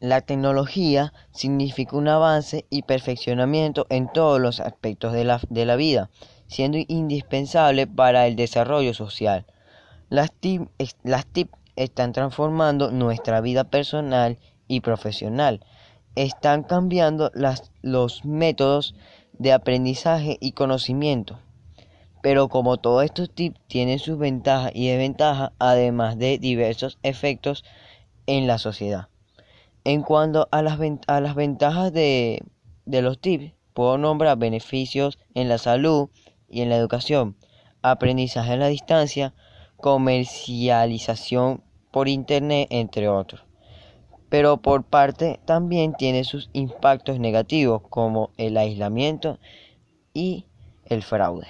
La tecnología significa un avance y perfeccionamiento en todos los aspectos de la, de la vida, siendo indispensable para el desarrollo social. Las TIC, las están transformando nuestra vida personal y profesional. Están cambiando las, los métodos de aprendizaje y conocimiento. Pero como todos estos tips tienen sus ventajas y desventajas, además de diversos efectos en la sociedad. En cuanto a las, ventajas de, de los tips, puedo nombrar beneficios en la salud y en la educación, aprendizaje a la distancia, comercialización por internet, entre otros. Pero por parte también tiene sus impactos negativos como el aislamiento y el fraude.